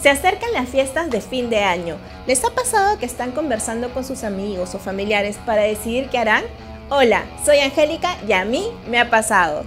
Se acercan las fiestas de fin de año. ¿Les ha pasado que están conversando con sus amigos o familiares para decidir qué harán? Hola, soy Angélica y a mí me ha pasado.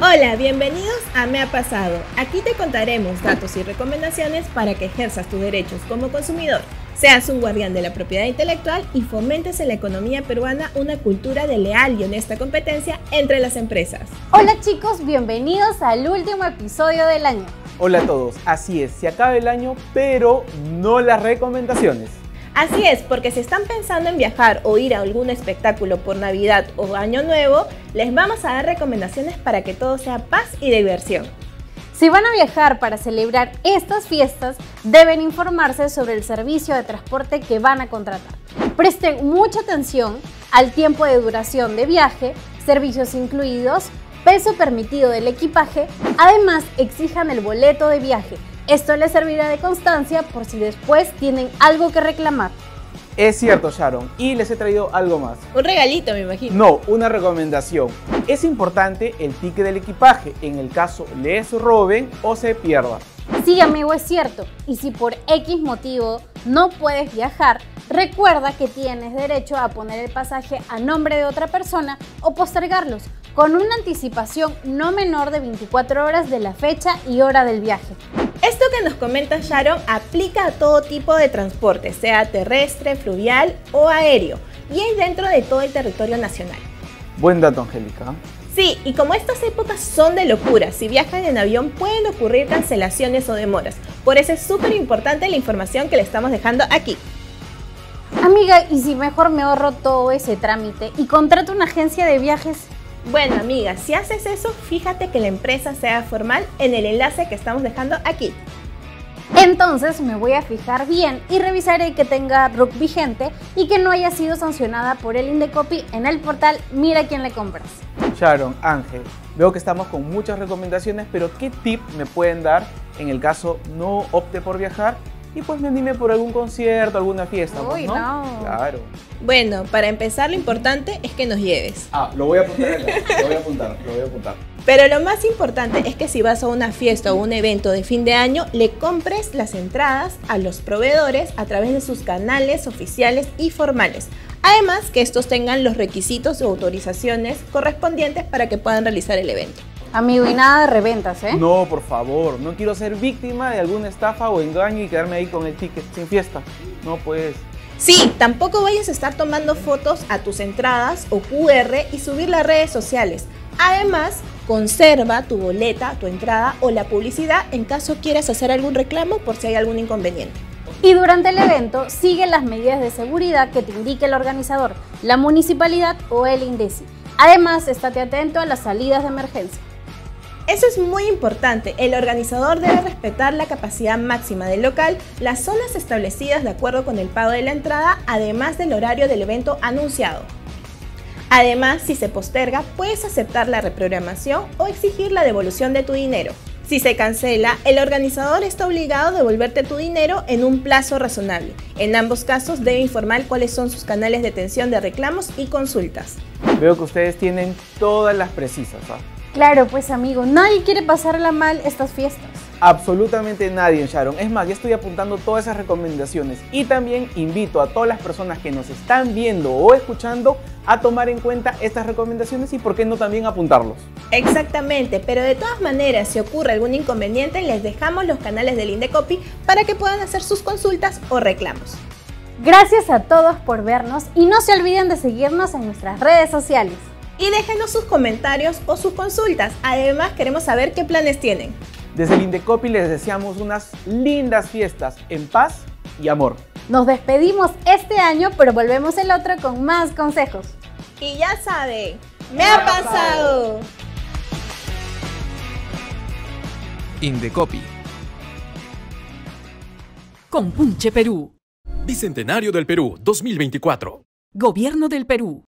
Hola, bienvenidos a Me ha pasado. Aquí te contaremos datos y recomendaciones para que ejerzas tus derechos como consumidor, seas un guardián de la propiedad intelectual y fomentes en la economía peruana una cultura de leal y honesta competencia entre las empresas. Hola chicos, bienvenidos al último episodio del año. Hola a todos, así es, se acaba el año, pero no las recomendaciones. Así es, porque si están pensando en viajar o ir a algún espectáculo por Navidad o Año Nuevo, les vamos a dar recomendaciones para que todo sea paz y diversión. Si van a viajar para celebrar estas fiestas, deben informarse sobre el servicio de transporte que van a contratar. Presten mucha atención al tiempo de duración de viaje, servicios incluidos, peso permitido del equipaje, además exijan el boleto de viaje, esto les servirá de constancia por si después tienen algo que reclamar. Es cierto, Sharon, y les he traído algo más. Un regalito, me imagino. No, una recomendación. Es importante el ticket del equipaje en el caso les roben o se pierda. Sí, amigo, es cierto. Y si por X motivo no puedes viajar, recuerda que tienes derecho a poner el pasaje a nombre de otra persona o postergarlos con una anticipación no menor de 24 horas de la fecha y hora del viaje. Esto que nos comenta Sharon aplica a todo tipo de transporte, sea terrestre, fluvial o aéreo, y es dentro de todo el territorio nacional. Buen dato, Angélica. Sí, y como estas épocas son de locura, si viajan en avión pueden ocurrir cancelaciones o demoras. Por eso es súper importante la información que le estamos dejando aquí. Amiga, ¿y si mejor me ahorro todo ese trámite y contrato una agencia de viajes? Bueno, amiga, si haces eso, fíjate que la empresa sea formal en el enlace que estamos dejando aquí. Entonces me voy a fijar bien y revisaré que tenga RUC vigente y que no haya sido sancionada por el Indecopy en el portal Mira quién le compras. Sharon, Ángel, veo que estamos con muchas recomendaciones, pero ¿qué tip me pueden dar en el caso no opte por viajar y pues me anime por algún concierto, alguna fiesta. Pues, Uy, ¿no? no. Claro. Bueno, para empezar lo importante es que nos lleves. Ah, lo voy a apuntar, lo voy a apuntar, lo voy a apuntar. Pero lo más importante es que si vas a una fiesta o un evento de fin de año, le compres las entradas a los proveedores a través de sus canales oficiales y formales. Además, que estos tengan los requisitos o autorizaciones correspondientes para que puedan realizar el evento. Amigo, y nada de reventas, ¿eh? No, por favor, no quiero ser víctima de alguna estafa o engaño y quedarme ahí con el ticket sin fiesta. No, pues. Sí, tampoco vayas a estar tomando fotos a tus entradas o QR y subirlas a redes sociales. Además, conserva tu boleta, tu entrada o la publicidad en caso quieras hacer algún reclamo por si hay algún inconveniente. Y durante el evento, sigue las medidas de seguridad que te indique el organizador, la municipalidad o el INDECI. Además, estate atento a las salidas de emergencia. Eso es muy importante. El organizador debe respetar la capacidad máxima del local, las zonas establecidas de acuerdo con el pago de la entrada, además del horario del evento anunciado. Además, si se posterga, puedes aceptar la reprogramación o exigir la devolución de tu dinero. Si se cancela, el organizador está obligado a devolverte tu dinero en un plazo razonable. En ambos casos debe informar cuáles son sus canales de atención de reclamos y consultas. Veo que ustedes tienen todas las precisas. ¿ah? Claro, pues amigo, nadie quiere pasarla mal estas fiestas. Absolutamente nadie, Sharon. Es más, ya estoy apuntando todas esas recomendaciones. Y también invito a todas las personas que nos están viendo o escuchando a tomar en cuenta estas recomendaciones y por qué no también apuntarlos. Exactamente, pero de todas maneras, si ocurre algún inconveniente, les dejamos los canales del Indecopy para que puedan hacer sus consultas o reclamos. Gracias a todos por vernos y no se olviden de seguirnos en nuestras redes sociales. Y déjenos sus comentarios o sus consultas. Además, queremos saber qué planes tienen. Desde el Indecopi les deseamos unas lindas fiestas en paz y amor. Nos despedimos este año, pero volvemos el otro con más consejos. Y ya saben, me ha pasado. Indecopi. Compunche Perú. Bicentenario del Perú 2024. Gobierno del Perú.